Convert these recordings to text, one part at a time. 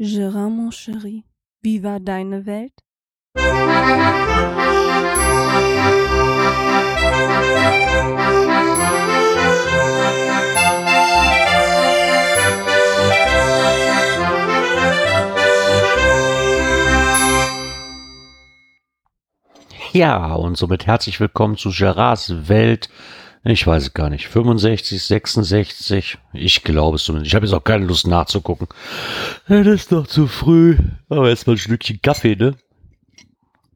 Gérard, mon chéri, wie war deine Welt? Ja, und somit herzlich willkommen zu Gerards Welt. Ich weiß es gar nicht. 65, 66. Ich glaube es zumindest. Ich habe jetzt auch keine Lust nachzugucken. Ja, das ist noch zu früh. Aber erstmal ein Stückchen Kaffee, ne?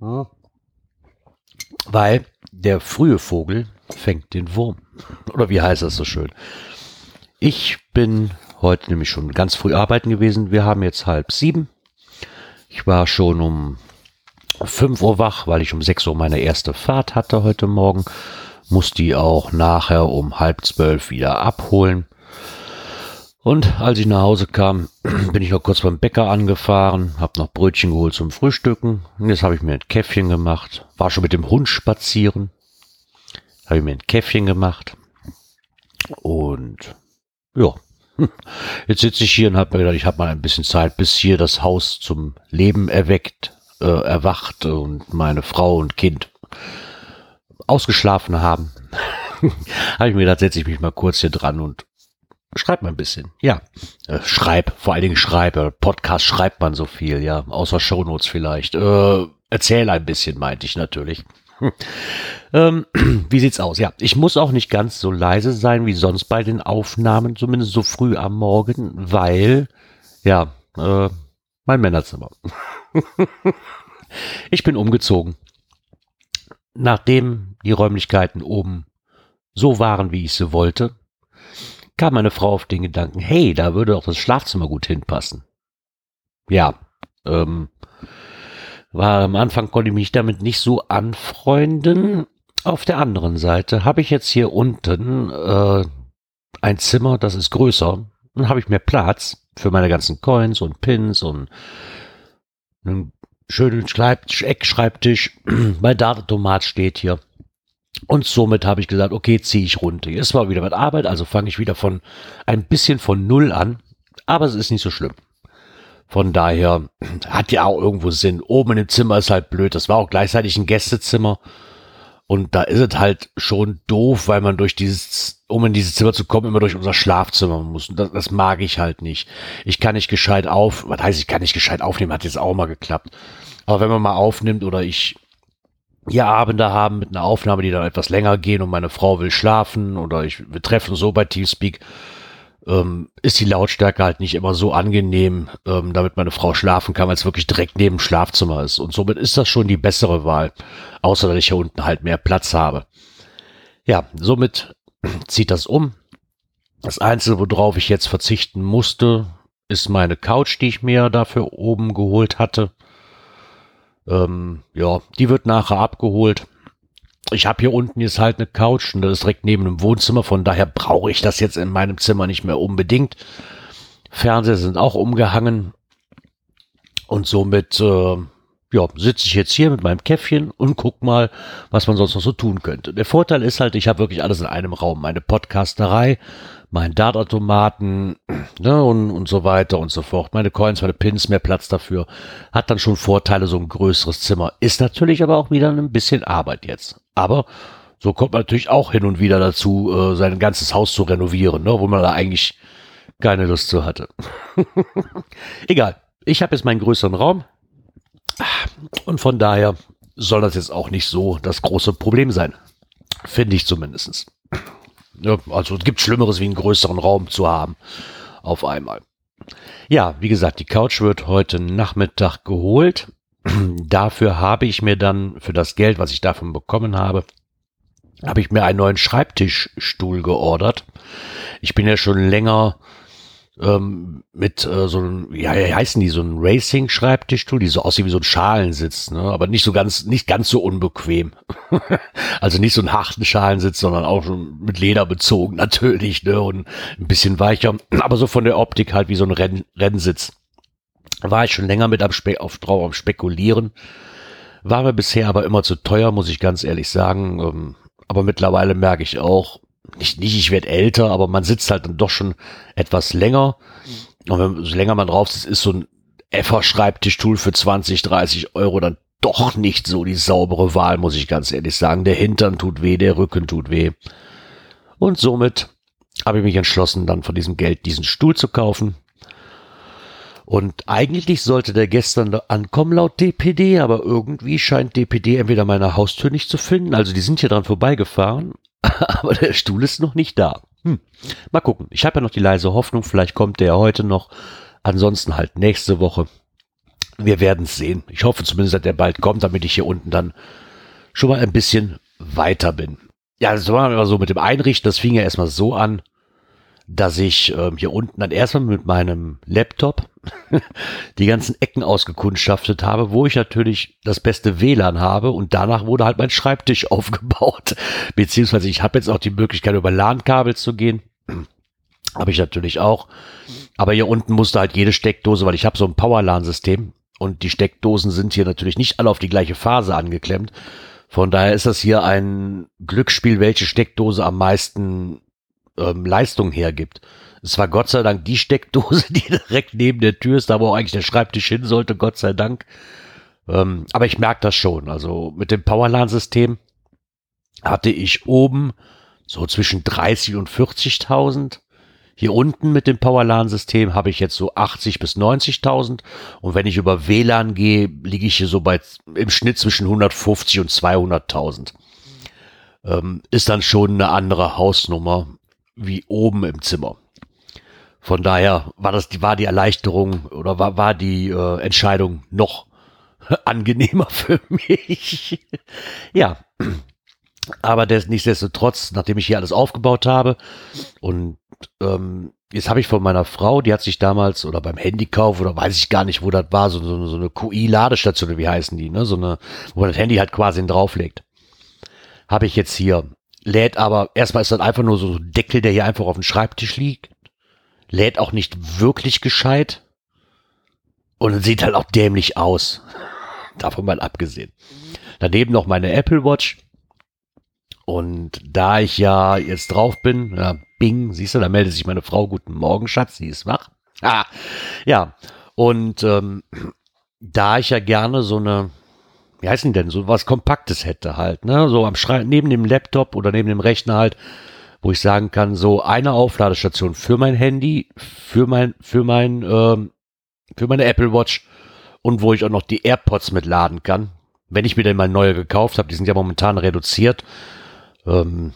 Ja. Weil der frühe Vogel fängt den Wurm. Oder wie heißt das so schön? Ich bin heute nämlich schon ganz früh arbeiten gewesen. Wir haben jetzt halb sieben. Ich war schon um 5 Uhr wach, weil ich um 6 Uhr meine erste Fahrt hatte heute Morgen. Muss die auch nachher um halb zwölf wieder abholen. Und als ich nach Hause kam, bin ich noch kurz beim Bäcker angefahren, habe noch Brötchen geholt zum Frühstücken. Und jetzt habe ich mir ein Käffchen gemacht. War schon mit dem Hund spazieren. Habe ich mir ein Käffchen gemacht. Und ja, jetzt sitze ich hier und habe mir gedacht, ich habe mal ein bisschen Zeit, bis hier das Haus zum Leben erweckt äh, erwacht und meine Frau und Kind ausgeschlafen haben, habe ich mir gedacht, setze ich mich mal kurz hier dran und schreib mal ein bisschen. Ja, äh, schreib, vor allen Dingen schreib. Äh, Podcast schreibt man so viel, ja, außer Shownotes vielleicht. Äh, erzähl ein bisschen, meinte ich natürlich. ähm, wie sieht's aus? Ja, ich muss auch nicht ganz so leise sein wie sonst bei den Aufnahmen, zumindest so früh am Morgen, weil, ja, äh, mein Männerzimmer. ich bin umgezogen. Nachdem die Räumlichkeiten oben so waren, wie ich sie wollte, kam meine Frau auf den Gedanken, hey, da würde doch das Schlafzimmer gut hinpassen. Ja, ähm, war am Anfang konnte ich mich damit nicht so anfreunden. Auf der anderen Seite habe ich jetzt hier unten äh, ein Zimmer, das ist größer. Dann habe ich mehr Platz für meine ganzen Coins und Pins und einen schönen Eckschreibtisch. mein Datenautomat steht hier. Und somit habe ich gesagt, okay, ziehe ich runter. Jetzt war wieder mit Arbeit, also fange ich wieder von ein bisschen von Null an. Aber es ist nicht so schlimm. Von daher hat ja auch irgendwo Sinn. Oben im Zimmer ist halt blöd. Das war auch gleichzeitig ein Gästezimmer. Und da ist es halt schon doof, weil man durch dieses, um in dieses Zimmer zu kommen, immer durch unser Schlafzimmer muss. Und das, das mag ich halt nicht. Ich kann nicht gescheit auf, was heißt, ich kann nicht gescheit aufnehmen, hat jetzt auch mal geklappt. Aber wenn man mal aufnimmt oder ich hier Abende haben mit einer Aufnahme, die dann etwas länger gehen und meine Frau will schlafen oder ich, wir treffen so bei Teamspeak, ähm, ist die Lautstärke halt nicht immer so angenehm, ähm, damit meine Frau schlafen kann, weil es wirklich direkt neben dem Schlafzimmer ist. Und somit ist das schon die bessere Wahl, außer dass ich hier unten halt mehr Platz habe. Ja, somit zieht das um. Das Einzige, worauf ich jetzt verzichten musste, ist meine Couch, die ich mir dafür oben geholt hatte. Ähm, ja, die wird nachher abgeholt ich habe hier unten jetzt halt eine Couch und das ist direkt neben dem Wohnzimmer, von daher brauche ich das jetzt in meinem Zimmer nicht mehr unbedingt. Fernseher sind auch umgehangen und somit äh, ja, sitze ich jetzt hier mit meinem Käffchen und guck mal, was man sonst noch so tun könnte. Der Vorteil ist halt, ich habe wirklich alles in einem Raum. Meine Podcasterei, meinen Dartautomaten ne, und, und so weiter und so fort. Meine Coins, meine Pins, mehr Platz dafür. Hat dann schon Vorteile, so ein größeres Zimmer. Ist natürlich aber auch wieder ein bisschen Arbeit jetzt. Aber so kommt man natürlich auch hin und wieder dazu, äh, sein ganzes Haus zu renovieren, ne, wo man da eigentlich keine Lust zu hatte. Egal. Ich habe jetzt meinen größeren Raum. Und von daher soll das jetzt auch nicht so das große Problem sein. Finde ich zumindest. Ja, also es gibt Schlimmeres, wie einen größeren Raum zu haben. Auf einmal. Ja, wie gesagt, die Couch wird heute Nachmittag geholt. Dafür habe ich mir dann, für das Geld, was ich davon bekommen habe, habe ich mir einen neuen Schreibtischstuhl geordert. Ich bin ja schon länger ähm, mit äh, so einem, ja, wie heißen die, so ein Racing-Schreibtischstuhl, die so aussieht wie so ein Schalensitz, ne? aber nicht so ganz, nicht ganz so unbequem. also nicht so ein harten Schalensitz, sondern auch schon mit Leder bezogen natürlich, ne? und ein bisschen weicher, aber so von der Optik halt wie so ein Renn Rennsitz. War ich schon länger mit am Spe auf, drauf am Spekulieren. War mir bisher aber immer zu teuer, muss ich ganz ehrlich sagen. Ähm, aber mittlerweile merke ich auch, nicht, nicht ich werde älter, aber man sitzt halt dann doch schon etwas länger. Und wenn, so länger man drauf sitzt, ist so ein Effer-Schreibtischstuhl für 20, 30 Euro dann doch nicht so die saubere Wahl, muss ich ganz ehrlich sagen. Der Hintern tut weh, der Rücken tut weh. Und somit habe ich mich entschlossen, dann von diesem Geld diesen Stuhl zu kaufen. Und eigentlich sollte der gestern ankommen laut DPD, aber irgendwie scheint DPD entweder meine Haustür nicht zu finden. Also die sind hier dran vorbeigefahren, aber der Stuhl ist noch nicht da. Hm. Mal gucken. Ich habe ja noch die leise Hoffnung, vielleicht kommt der heute noch. Ansonsten halt nächste Woche. Wir werden es sehen. Ich hoffe zumindest, dass der bald kommt, damit ich hier unten dann schon mal ein bisschen weiter bin. Ja, das war immer so mit dem Einrichten. Das fing ja erstmal so an, dass ich ähm, hier unten dann erstmal mit meinem Laptop die ganzen Ecken ausgekundschaftet habe, wo ich natürlich das beste WLAN habe und danach wurde halt mein Schreibtisch aufgebaut. Beziehungsweise ich habe jetzt auch die Möglichkeit, über LAN-Kabel zu gehen. habe ich natürlich auch. Aber hier unten musste halt jede Steckdose, weil ich habe so ein Power-LAN-System und die Steckdosen sind hier natürlich nicht alle auf die gleiche Phase angeklemmt. Von daher ist das hier ein Glücksspiel, welche Steckdose am meisten ähm, Leistung hergibt. Es war Gott sei Dank die Steckdose, die direkt neben der Tür ist, da wo eigentlich der Schreibtisch hin sollte, Gott sei Dank. Ähm, aber ich merke das schon. Also mit dem Powerlan-System hatte ich oben so zwischen 30 und 40.000. Hier unten mit dem Powerlan-System habe ich jetzt so 80 bis 90.000. Und wenn ich über WLAN gehe, liege ich hier so bei im Schnitt zwischen 150 und 200.000. Ähm, ist dann schon eine andere Hausnummer wie oben im Zimmer. Von daher war das die war die Erleichterung oder war war die äh, Entscheidung noch angenehmer für mich. ja, aber des, nichtsdestotrotz, nachdem ich hier alles aufgebaut habe und ähm, jetzt habe ich von meiner Frau, die hat sich damals oder beim Handykauf oder weiß ich gar nicht, wo das war, so, so, so eine QI-Ladestation, wie heißen die, ne? So eine, wo man das Handy halt quasi drauflegt. Habe ich jetzt hier lädt aber, erstmal ist das einfach nur so ein Deckel, der hier einfach auf dem Schreibtisch liegt. Lädt auch nicht wirklich gescheit. Und sieht halt auch dämlich aus. Davon mal abgesehen. Daneben noch meine Apple Watch. Und da ich ja jetzt drauf bin, ja, bing, siehst du, da meldet sich meine Frau, guten Morgen, Schatz, sie ist wach. Ah, ja, und ähm, da ich ja gerne so eine wie heißen denn, so was Kompaktes hätte halt, ne? So am Schrein, neben dem Laptop oder neben dem Rechner halt, wo ich sagen kann, so eine Aufladestation für mein Handy, für mein, für mein, ähm, für meine Apple Watch und wo ich auch noch die AirPods mitladen kann. Wenn ich mir denn mal neue gekauft habe, die sind ja momentan reduziert, ähm,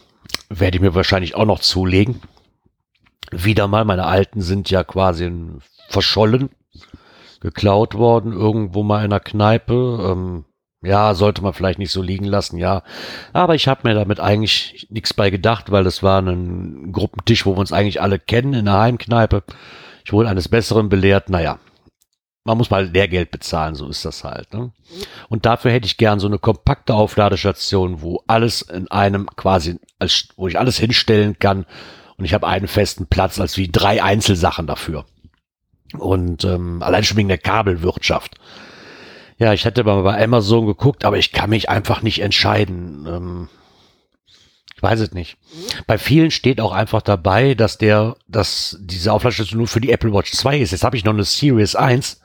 werde ich mir wahrscheinlich auch noch zulegen. Wieder mal, meine alten sind ja quasi verschollen, geklaut worden, irgendwo mal in einer Kneipe. Ähm, ja, sollte man vielleicht nicht so liegen lassen, ja. Aber ich habe mir damit eigentlich nichts bei gedacht, weil das war ein Gruppentisch, wo wir uns eigentlich alle kennen in der Heimkneipe. Ich wurde eines Besseren belehrt, naja. Man muss mal Lehrgeld bezahlen, so ist das halt. Ne? Und dafür hätte ich gern so eine kompakte Aufladestation, wo alles in einem quasi, als, wo ich alles hinstellen kann. Und ich habe einen festen Platz, als wie drei Einzelsachen dafür. Und ähm, allein schon wegen der Kabelwirtschaft. Ja, ich hätte mal bei Amazon geguckt, aber ich kann mich einfach nicht entscheiden. Ähm, ich weiß es nicht. Bei vielen steht auch einfach dabei, dass der, dass diese Aufladestation nur für die Apple Watch 2 ist. Jetzt habe ich noch eine Series 1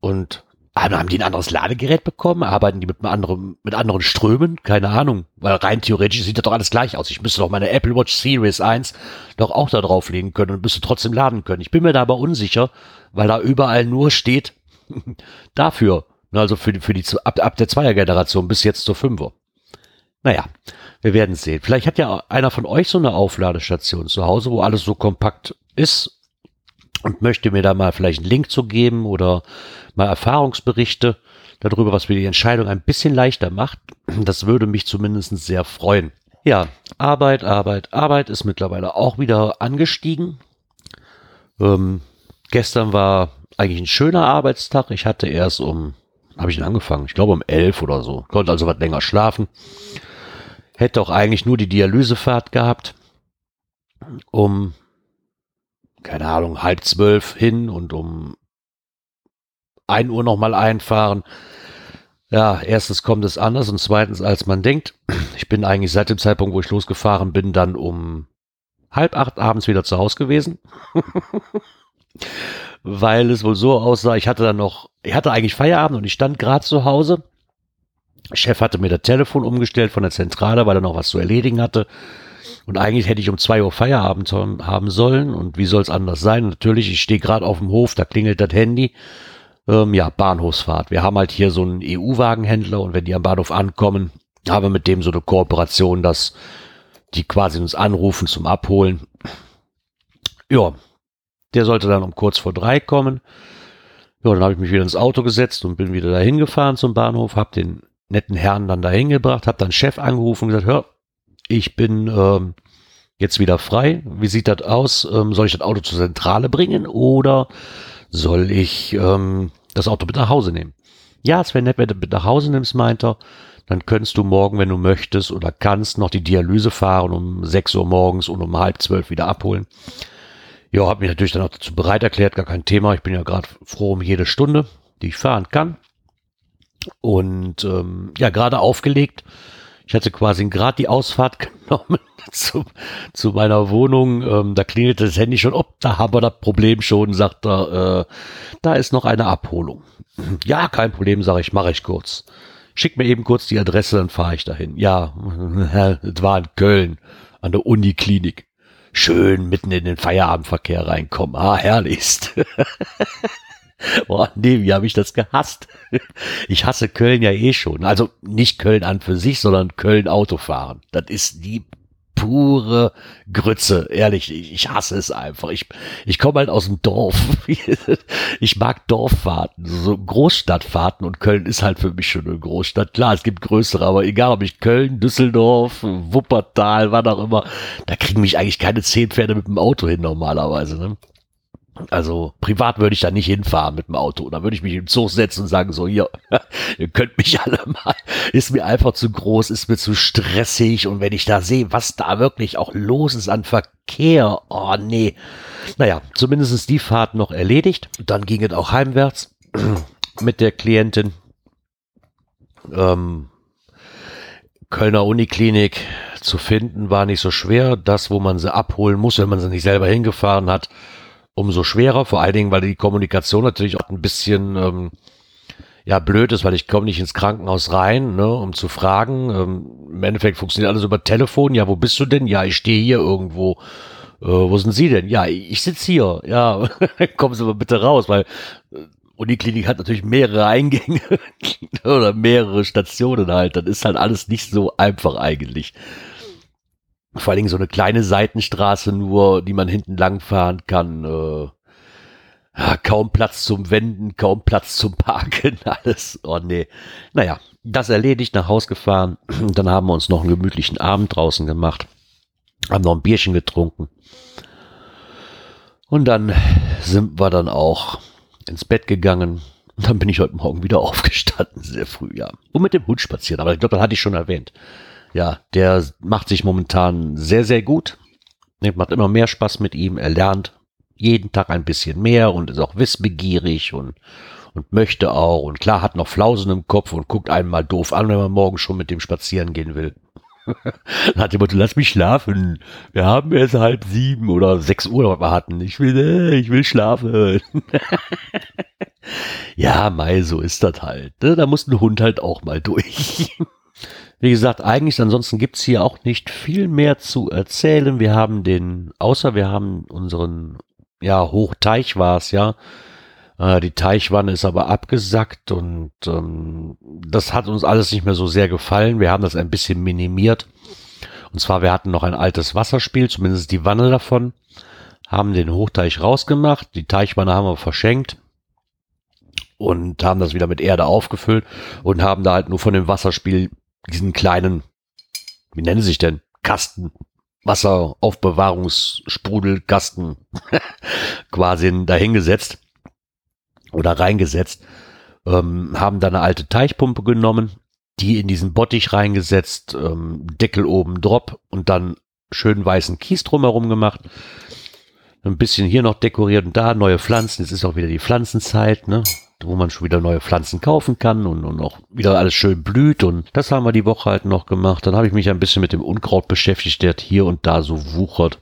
und ah, haben die ein anderes Ladegerät bekommen? Arbeiten die mit einem anderen, mit anderen Strömen? Keine Ahnung. Weil rein theoretisch sieht das doch alles gleich aus. Ich müsste doch meine Apple Watch Series 1 doch auch da drauflegen können und müsste trotzdem laden können. Ich bin mir da aber unsicher, weil da überall nur steht Dafür, also für die, für die ab, ab der Zweiergeneration bis jetzt zur Fünfer. Naja, wir werden sehen. Vielleicht hat ja einer von euch so eine Aufladestation zu Hause, wo alles so kompakt ist und möchte mir da mal vielleicht einen Link zu geben oder mal Erfahrungsberichte darüber, was mir die Entscheidung ein bisschen leichter macht. Das würde mich zumindest sehr freuen. Ja, Arbeit, Arbeit, Arbeit ist mittlerweile auch wieder angestiegen. Ähm, gestern war eigentlich ein schöner Arbeitstag. Ich hatte erst um, habe ich ihn angefangen? Ich glaube um elf oder so. Konnte also was länger schlafen. Hätte auch eigentlich nur die Dialysefahrt gehabt. Um, keine Ahnung, halb zwölf hin und um ein Uhr nochmal einfahren. Ja, erstens kommt es anders und zweitens, als man denkt. Ich bin eigentlich seit dem Zeitpunkt, wo ich losgefahren bin, dann um halb acht abends wieder zu Hause gewesen. Weil es wohl so aussah, ich hatte dann noch, ich hatte eigentlich Feierabend und ich stand gerade zu Hause. Chef hatte mir das Telefon umgestellt von der Zentrale, weil er noch was zu erledigen hatte. Und eigentlich hätte ich um zwei Uhr Feierabend haben sollen. Und wie soll es anders sein? Natürlich, ich stehe gerade auf dem Hof, da klingelt das Handy. Ähm, ja, Bahnhofsfahrt. Wir haben halt hier so einen EU-Wagenhändler und wenn die am Bahnhof ankommen, haben wir mit dem so eine Kooperation, dass die quasi uns anrufen zum Abholen. Ja, der sollte dann um kurz vor drei kommen. Ja, dann habe ich mich wieder ins Auto gesetzt und bin wieder dahin gefahren zum Bahnhof, habe den netten Herrn dann dahin gebracht, habe dann Chef angerufen und gesagt, hör, ich bin ähm, jetzt wieder frei. Wie sieht das aus? Ähm, soll ich das Auto zur Zentrale bringen oder soll ich ähm, das Auto mit nach Hause nehmen? Ja, es wäre nett, wenn du mit nach Hause nimmst, meint er. Dann könntest du morgen, wenn du möchtest oder kannst, noch die Dialyse fahren um 6 Uhr morgens und um halb zwölf wieder abholen. Ja, habe mich natürlich dann auch dazu bereit erklärt, gar kein Thema. Ich bin ja gerade froh um jede Stunde, die ich fahren kann. Und ähm, ja, gerade aufgelegt. Ich hatte quasi gerade die Ausfahrt genommen zu, zu meiner Wohnung. Ähm, da klingelte das Handy schon, ob da haben wir das Problem schon, sagt er, äh, da ist noch eine Abholung. Ja, kein Problem, sage ich, mache ich kurz. Schick mir eben kurz die Adresse, dann fahre ich dahin. Ja, es war in Köln an der Uniklinik schön mitten in den Feierabendverkehr reinkommen. Ah, herrlichst. Boah, nee, wie habe ich das gehasst? Ich hasse Köln ja eh schon. Also nicht Köln an für sich, sondern Köln Autofahren. Das ist die pure Grütze, ehrlich, ich, ich hasse es einfach. Ich, ich komme halt aus dem Dorf. ich mag Dorffahrten, so Großstadtfahrten und Köln ist halt für mich schon eine Großstadt. Klar, es gibt größere, aber egal ob ich Köln, Düsseldorf, Wuppertal, wann auch immer, da kriegen mich eigentlich keine zehn Pferde mit dem Auto hin normalerweise. Ne? Also privat würde ich da nicht hinfahren mit dem Auto. Da würde ich mich im Zug setzen und sagen, so, hier, ihr könnt mich alle mal. Ist mir einfach zu groß, ist mir zu stressig. Und wenn ich da sehe, was da wirklich auch los ist an Verkehr, oh nee. Naja, zumindest ist die Fahrt noch erledigt. Dann ging es auch heimwärts mit der Klientin. Ähm, Kölner Uniklinik zu finden war nicht so schwer. Das, wo man sie abholen muss, wenn man sie nicht selber hingefahren hat, umso schwerer, vor allen Dingen, weil die Kommunikation natürlich auch ein bisschen ähm, ja blöd ist, weil ich komme nicht ins Krankenhaus rein, ne, um zu fragen. Ähm, Im Endeffekt funktioniert alles über Telefon. Ja, wo bist du denn? Ja, ich stehe hier irgendwo. Äh, wo sind Sie denn? Ja, ich sitze hier. Ja, kommen Sie mal bitte raus, weil äh, Uniklinik hat natürlich mehrere Eingänge oder mehrere Stationen halt. Das ist halt alles nicht so einfach eigentlich vor allen Dingen so eine kleine Seitenstraße nur, die man hinten langfahren kann. Äh, kaum Platz zum Wenden, kaum Platz zum Parken, alles. Oh nee. Naja, das erledigt, nach Haus gefahren. Dann haben wir uns noch einen gemütlichen Abend draußen gemacht. Haben noch ein Bierchen getrunken. Und dann sind wir dann auch ins Bett gegangen. Und dann bin ich heute Morgen wieder aufgestanden, sehr früh, ja. Und mit dem Hund spazieren, aber ich glaube, das hatte ich schon erwähnt ja, der macht sich momentan sehr, sehr gut. Macht immer mehr Spaß mit ihm. Er lernt jeden Tag ein bisschen mehr und ist auch wissbegierig und, und möchte auch. Und klar, hat noch Flausen im Kopf und guckt einen mal doof an, wenn man morgen schon mit dem spazieren gehen will. Dann hat jemand, lass mich schlafen. Wir haben erst halb sieben oder sechs Uhr, was wir hatten. Ich will, äh, ich will schlafen. ja, Mai, so ist das halt. Ne? Da muss ein Hund halt auch mal durch. Wie gesagt, eigentlich ansonsten gibt's hier auch nicht viel mehr zu erzählen. Wir haben den, außer wir haben unseren, ja, Hochteich war's ja. Äh, die Teichwanne ist aber abgesackt und ähm, das hat uns alles nicht mehr so sehr gefallen. Wir haben das ein bisschen minimiert. Und zwar, wir hatten noch ein altes Wasserspiel, zumindest die Wanne davon, haben den Hochteich rausgemacht, die Teichwanne haben wir verschenkt und haben das wieder mit Erde aufgefüllt und haben da halt nur von dem Wasserspiel diesen kleinen, wie nennen sie sich denn? Kasten, Wasseraufbewahrungssprudelkasten quasi dahingesetzt oder reingesetzt, ähm, haben da eine alte Teichpumpe genommen, die in diesen Bottich reingesetzt, ähm, Deckel oben drop und dann schön weißen Kies drumherum gemacht. Ein bisschen hier noch dekoriert und da neue Pflanzen. Jetzt ist auch wieder die Pflanzenzeit, ne? Wo man schon wieder neue Pflanzen kaufen kann und, und auch wieder alles schön blüht. Und das haben wir die Woche halt noch gemacht. Dann habe ich mich ein bisschen mit dem Unkraut beschäftigt, der hier und da so wuchert.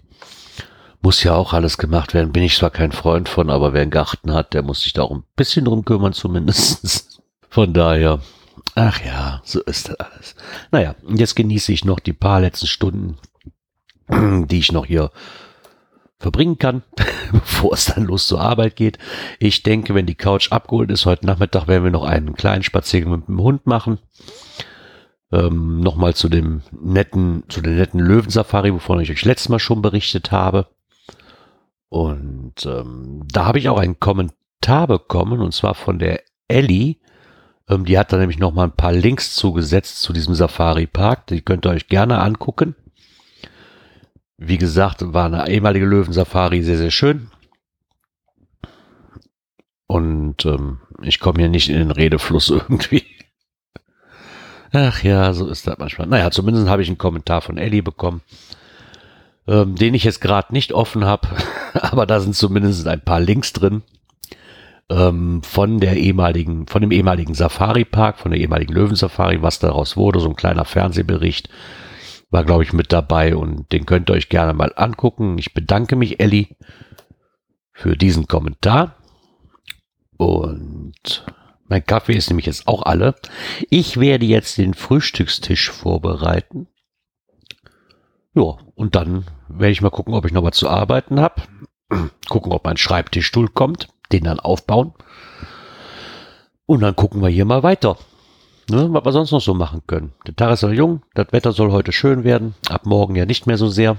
muss ja auch alles gemacht werden. Bin ich zwar kein Freund von, aber wer einen Garten hat, der muss sich da auch ein bisschen drum kümmern zumindest. Von daher, ach ja, so ist das alles. Naja, jetzt genieße ich noch die paar letzten Stunden, die ich noch hier verbringen kann, bevor es dann los zur Arbeit geht. Ich denke, wenn die Couch abgeholt ist, heute Nachmittag werden wir noch einen kleinen Spaziergang mit dem Hund machen. Ähm, Nochmal zu dem netten, zu der netten Löwensafari, wovon ich euch letztes Mal schon berichtet habe. Und ähm, da habe ich auch einen Kommentar bekommen, und zwar von der Ellie. Ähm, die hat da nämlich nochmal ein paar Links zugesetzt zu diesem Safari-Park. Die könnt ihr euch gerne angucken. Wie gesagt, war eine ehemalige Löwensafari sehr, sehr schön. Und ähm, ich komme hier nicht in den Redefluss irgendwie. Ach ja, so ist das manchmal. Naja, zumindest habe ich einen Kommentar von Ellie bekommen, ähm, den ich jetzt gerade nicht offen habe, aber da sind zumindest ein paar Links drin ähm, von der ehemaligen, von dem ehemaligen Safari-Park, von der ehemaligen Löwensafari, was daraus wurde, so ein kleiner Fernsehbericht war, glaube ich, mit dabei und den könnt ihr euch gerne mal angucken. Ich bedanke mich, Elli, für diesen Kommentar. Und mein Kaffee ist nämlich jetzt auch alle. Ich werde jetzt den Frühstückstisch vorbereiten. Ja, und dann werde ich mal gucken, ob ich noch was zu arbeiten habe. gucken, ob mein Schreibtischstuhl kommt. Den dann aufbauen. Und dann gucken wir hier mal weiter. Ne, was wir sonst noch so machen können. Der Tag ist noch jung, das Wetter soll heute schön werden, ab morgen ja nicht mehr so sehr.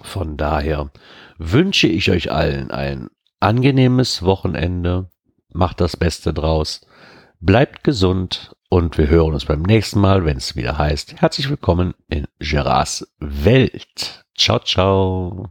Von daher wünsche ich euch allen ein angenehmes Wochenende, macht das Beste draus, bleibt gesund und wir hören uns beim nächsten Mal, wenn es wieder heißt, herzlich willkommen in Gerards Welt. Ciao, ciao.